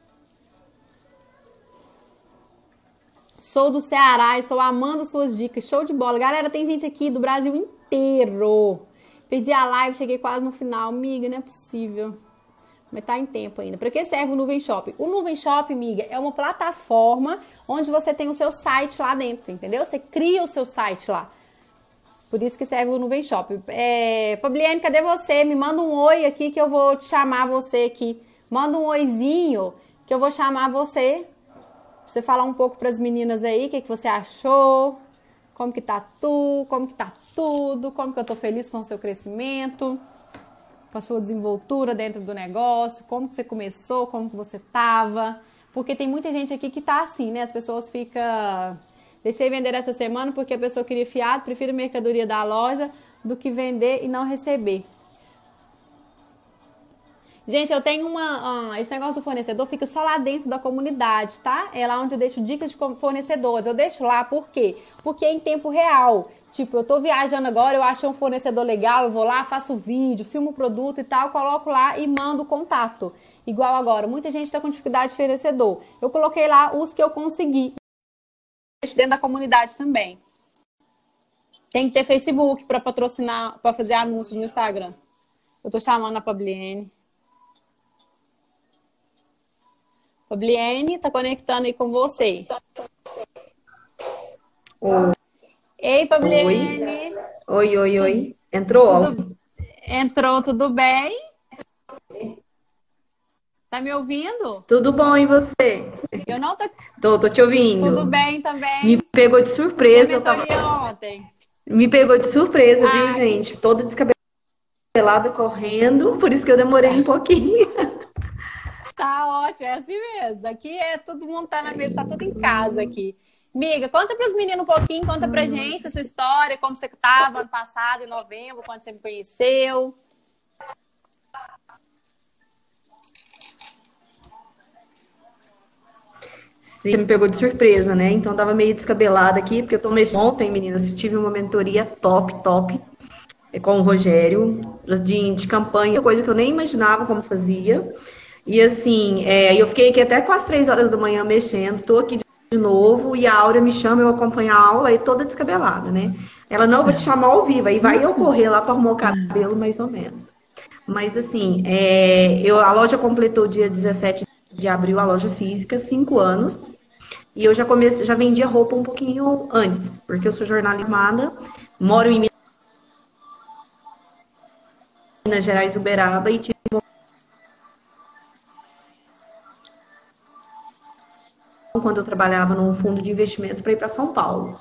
Sou do Ceará, estou amando suas dicas. Show de bola. Galera, tem gente aqui do Brasil inteiro. Perdi a live, cheguei quase no final. Miga, não é possível. Mas tá em tempo ainda. Para que serve o Nuvem Shop? O Nuvem Shop, miga, é uma plataforma onde você tem o seu site lá dentro, entendeu? Você cria o seu site lá. Por isso que serve o Nuvem Shop. É, Fabliane, cadê você? Me manda um oi aqui que eu vou te chamar você aqui. Manda um oizinho que eu vou chamar você você falar um pouco para as meninas aí, o que, que você achou, como que tá tu, como que tá tudo, como que eu tô feliz com o seu crescimento, com a sua desenvoltura dentro do negócio, como que você começou, como que você tava, porque tem muita gente aqui que tá assim, né? As pessoas ficam deixei vender essa semana porque a pessoa queria fiado, prefiro mercadoria da loja do que vender e não receber. Gente, eu tenho uma. Uh, esse negócio do fornecedor fica só lá dentro da comunidade, tá? É lá onde eu deixo dicas de fornecedores. Eu deixo lá por quê? Porque é em tempo real. Tipo, eu tô viajando agora, eu acho um fornecedor legal, eu vou lá, faço vídeo, filmo o produto e tal, coloco lá e mando contato. Igual agora, muita gente tá com dificuldade de fornecedor. Eu coloquei lá os que eu consegui. dentro da comunidade também. Tem que ter Facebook para patrocinar, para fazer anúncios no Instagram. Eu tô chamando a Pabliene. Pabliene, tá conectando aí com você. Oi. Ei, Pabliene. Oi, oi, oi. Entrou? Tudo... Entrou, tudo bem? Tá me ouvindo? Tudo bom e você? Eu não tô. Tô, tô te ouvindo. Tudo bem também. Me pegou de surpresa. Eu tava... ontem. Me pegou de surpresa, Ai. viu, gente? Toda descabelada correndo, por isso que eu demorei um pouquinho. Tá ótimo, é assim mesmo. Aqui é todo mundo tá na mesa, tá tudo em casa aqui. Miga, conta para os meninos um pouquinho, conta pra gente a sua história, como você estava ano passado, em novembro, quando você me conheceu. Você me pegou de surpresa, né? Então tava meio descabelada aqui, porque eu tomei ontem, meninas, tive uma mentoria top, top, é, com o Rogério, de, de campanha, coisa que eu nem imaginava como fazia. E assim, é, eu fiquei aqui até quase três horas da manhã mexendo, tô aqui de novo, e a Áurea me chama, eu acompanho a aula aí toda descabelada, né? Ela, não, vou te chamar ao vivo, aí vai eu correr lá para arrumar o cabelo, mais ou menos. Mas assim, é, eu, a loja completou dia 17 de abril, a loja física, cinco anos. E eu já comecei, já vendia roupa um pouquinho antes, porque eu sou jornalista, moro em Minas Gerais, Uberaba, e tive quando eu trabalhava num fundo de investimento para ir para São Paulo.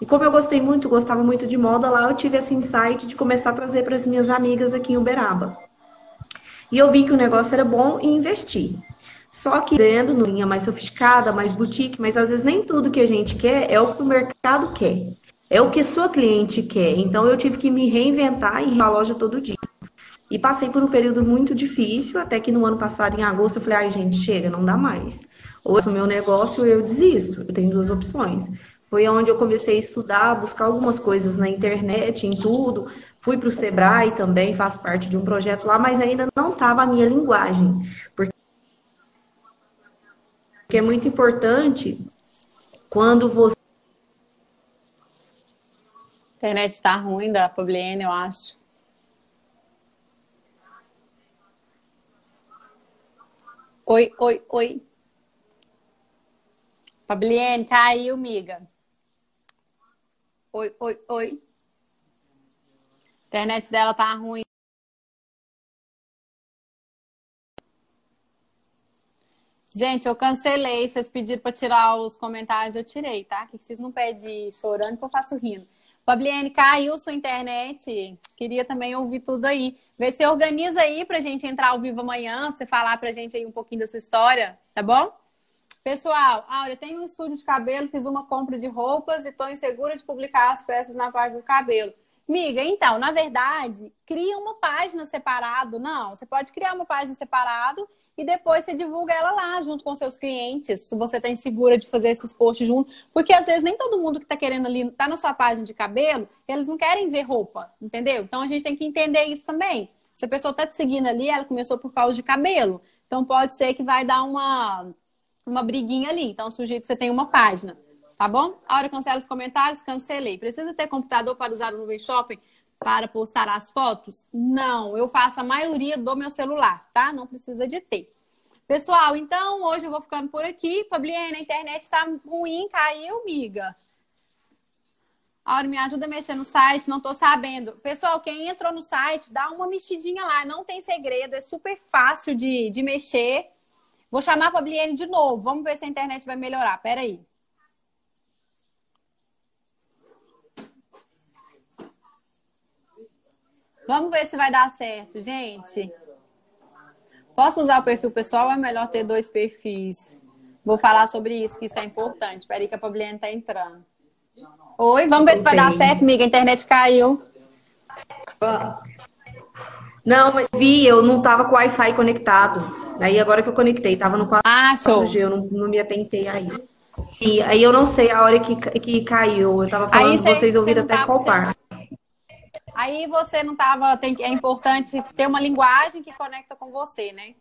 E como eu gostei muito, gostava muito de moda lá, eu tive esse insight de começar a trazer para as minhas amigas aqui em Uberaba. E eu vi que o negócio era bom e investi. Só que dentro, no linha mais sofisticada, mais boutique, mas às vezes nem tudo que a gente quer é o que o mercado quer. É o que sua cliente quer. Então eu tive que me reinventar e ir à loja todo dia. E passei por um período muito difícil, até que no ano passado, em agosto, eu falei, ai, gente, chega, não dá mais. Ou o meu negócio, eu desisto. Eu tenho duas opções. Foi onde eu comecei a estudar, buscar algumas coisas na internet, em tudo. Fui para o Sebrae também, faço parte de um projeto lá, mas ainda não estava a minha linguagem. Porque é muito importante quando você. A internet está ruim da Publiene, eu acho. Oi, oi, oi. Fabliene, caiu, miga. Oi, oi, oi. A internet dela tá ruim. Gente, eu cancelei. Vocês pediram para tirar os comentários, eu tirei, tá? Que vocês não pedem chorando que eu faço rindo. Fabliene, caiu sua internet. Queria também ouvir tudo aí. Vê se organiza aí pra gente entrar ao vivo amanhã, pra você falar pra gente aí um pouquinho da sua história, tá bom? Pessoal, Áurea, tenho um estúdio de cabelo, fiz uma compra de roupas e estou insegura de publicar as peças na parte do cabelo. Miga, então, na verdade, cria uma página separado. Não, você pode criar uma página separado e depois você divulga ela lá junto com seus clientes, se você está insegura de fazer esses posts junto, porque às vezes nem todo mundo que está querendo ali, tá na sua página de cabelo, eles não querem ver roupa, entendeu? Então a gente tem que entender isso também. Se a pessoa está te seguindo ali, ela começou por causa de cabelo, então pode ser que vai dar uma uma briguinha ali. Então, sugiro que você tenha uma página, tá bom? A hora cancela os comentários, cancelei. Precisa ter computador para usar o Nuvem Shopping para postar as fotos? Não, eu faço a maioria do meu celular, tá? Não precisa de ter. Pessoal, então hoje eu vou ficando por aqui. Fabliane, a internet tá ruim, caiu, miga. Aura, me ajuda a mexer no site, não tô sabendo. Pessoal, quem entrou no site, dá uma mexidinha lá, não tem segredo, é super fácil de, de mexer. Vou chamar a Fabliene de novo. Vamos ver se a internet vai melhorar. Pera aí. Vamos ver se vai dar certo, gente. Posso usar o perfil pessoal ou é melhor ter dois perfis? Vou falar sobre isso, que isso é importante. Espera aí que a Fabliene está entrando. Oi, vamos ver se vai dar certo, amiga. A internet caiu. Não, mas vi, eu não tava com o Wi-Fi conectado. Aí agora que eu conectei, tava no 4G, ah, show. eu não, não me atentei aí. E aí eu não sei a hora que, que caiu. Eu tava falando, cê, vocês ouviram até qual parte. Aí você não tava. Tem, é importante ter uma linguagem que conecta com você, né?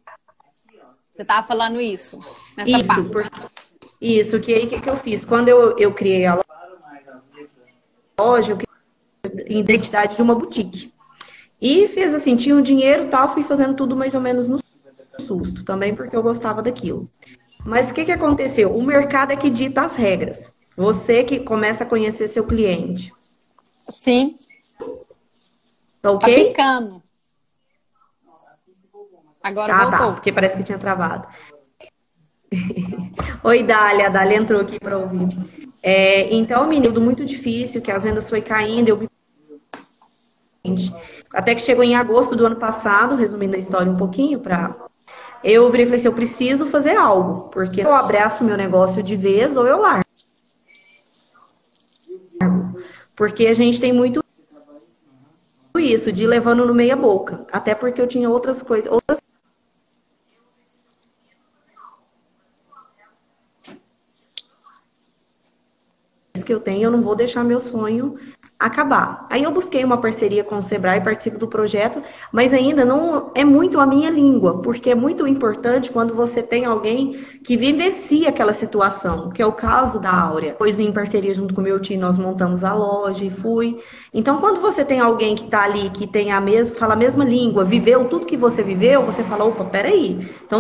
Você tava falando isso. Nessa isso, parte. Porque, Isso, que aí que, que eu fiz? Quando eu, eu criei a loja, eu criei identidade de uma boutique. E fiz assim, tinha um dinheiro e tal, fui fazendo tudo mais ou menos no susto, também porque eu gostava daquilo. Mas o que, que aconteceu? O mercado é que dita as regras. Você que começa a conhecer seu cliente. Sim. Tá ok? Tá picando. Agora ah, voltou. tá, porque parece que tinha travado. Oi, Dália. A Dália entrou aqui para ouvir. É, então, menino, muito difícil, que as vendas foi caindo, eu até que chegou em agosto do ano passado, resumindo a história um pouquinho, para eu virei e falei assim, eu preciso fazer algo, porque eu abraço meu negócio de vez ou eu largo. Porque a gente tem muito isso, de ir levando no meia boca. Até porque eu tinha outras coisas, outras que eu tenho, eu não vou deixar meu sonho acabar. Aí eu busquei uma parceria com o Sebrae, participo do projeto, mas ainda não é muito a minha língua, porque é muito importante quando você tem alguém que vivencia aquela situação, que é o caso da Áurea. Pois em parceria junto com o meu time nós montamos a loja e fui. Então quando você tem alguém que está ali, que tem a mesma, fala a mesma língua, viveu tudo que você viveu, você fala, opa, peraí. Então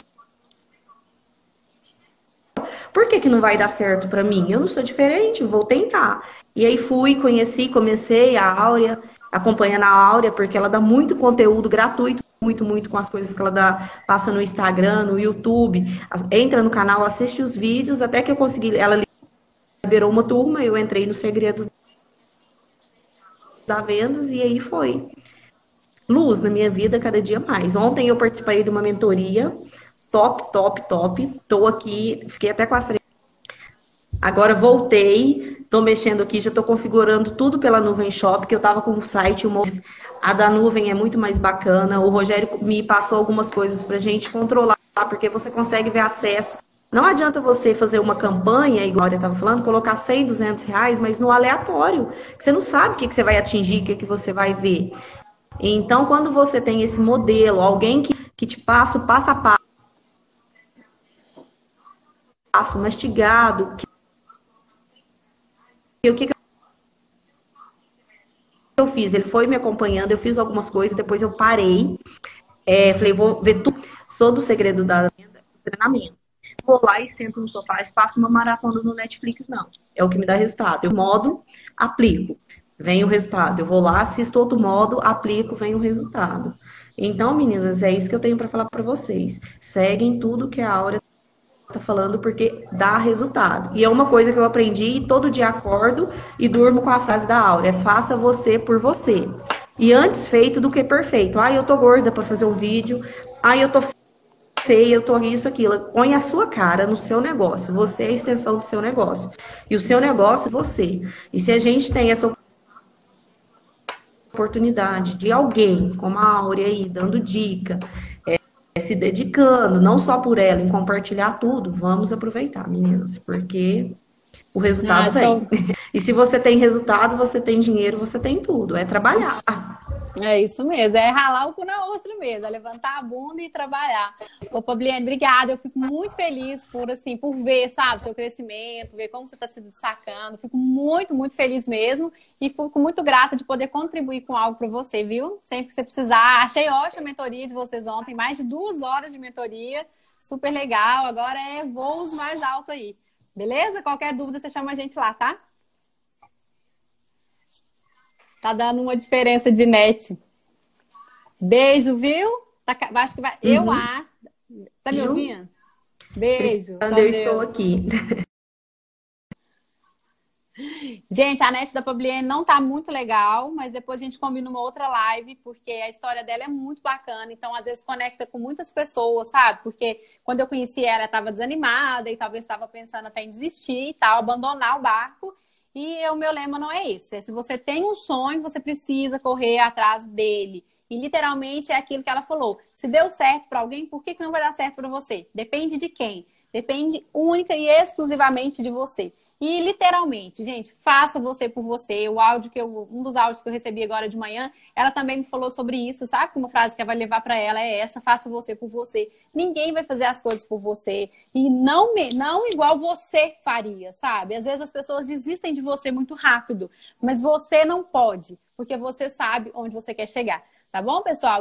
por que, que não vai dar certo para mim? Eu não sou diferente, vou tentar. E aí fui, conheci, comecei a Áurea, acompanhando a Áurea, porque ela dá muito conteúdo gratuito, muito, muito com as coisas que ela dá, passa no Instagram, no YouTube. Entra no canal, assiste os vídeos, até que eu consegui. Ela liberou uma turma, eu entrei nos segredos da vendas e aí foi. Luz na minha vida cada dia mais. Ontem eu participei de uma mentoria top, top, top. Tô aqui, fiquei até com as três. Agora voltei, tô mexendo aqui, já tô configurando tudo pela Nuvem Shop, que eu tava com o site, uma... a da nuvem é muito mais bacana. O Rogério me passou algumas coisas pra gente controlar, porque você consegue ver acesso. Não adianta você fazer uma campanha, igual eu estava falando, colocar 100, 200 reais, mas no aleatório, que você não sabe o que, que você vai atingir, o que, que você vai ver. Então, quando você tem esse modelo, alguém que, que te passa o passo a passo, passo mastigado. Que, o que, que eu fiz? Ele foi me acompanhando, eu fiz algumas coisas, depois eu parei. É, falei, vou ver tudo. Sou do segredo da treinamento. Vou lá e sento no sofá e faço uma maratona no Netflix, não. É o que me dá resultado. Eu modo, aplico, vem o resultado. Eu vou lá, assisto outro modo, aplico, vem o resultado. Então, meninas, é isso que eu tenho para falar para vocês. Seguem tudo que a Áurea tá falando porque dá resultado. E é uma coisa que eu aprendi e todo dia acordo e durmo com a frase da Áurea: faça você por você. E antes feito do que perfeito. Ah, eu tô gorda para fazer um vídeo. Ah, eu tô feia, eu tô isso, aquilo. Põe a sua cara no seu negócio. Você é a extensão do seu negócio. E o seu negócio é você. E se a gente tem essa oportunidade de alguém, como a Áurea aí, dando dica, se dedicando, não só por ela, em compartilhar tudo, vamos aproveitar, meninas, porque o resultado vem. Só... E se você tem resultado, você tem dinheiro, você tem tudo. É trabalhar. É isso mesmo, é ralar o cu na ostra mesmo, é levantar a bunda e trabalhar. Ô, Pabliane, obrigada. Eu fico muito feliz por assim, por ver, sabe, seu crescimento, ver como você está se destacando. Fico muito, muito feliz mesmo e fico muito grata de poder contribuir com algo para você, viu? Sempre que você precisar. Achei ótima a mentoria de vocês ontem, mais de duas horas de mentoria, super legal. Agora é voos mais alto aí. Beleza? Qualquer dúvida, você chama a gente lá, tá? Tá dando uma diferença de net. Beijo, viu? Tá, acho que vai. Uhum. Eu, a. Tá me ouvindo? Beijo. Quando eu estou aqui. Gente, a net da Pabliene não tá muito legal, mas depois a gente combina uma outra live, porque a história dela é muito bacana. Então, às vezes, conecta com muitas pessoas, sabe? Porque quando eu conheci ela, ela estava desanimada e talvez estava pensando até em desistir e tal, abandonar o barco. E o meu lema não é esse. É se você tem um sonho, você precisa correr atrás dele. E literalmente é aquilo que ela falou. Se deu certo para alguém, por que, que não vai dar certo para você? Depende de quem? Depende única e exclusivamente de você. E literalmente, gente, faça você por você. O áudio que eu, um dos áudios que eu recebi agora de manhã, ela também me falou sobre isso, sabe? Uma frase que vai levar para ela é essa: faça você por você. Ninguém vai fazer as coisas por você e não não igual você faria, sabe? Às vezes as pessoas desistem de você muito rápido, mas você não pode, porque você sabe onde você quer chegar. Tá bom, pessoal?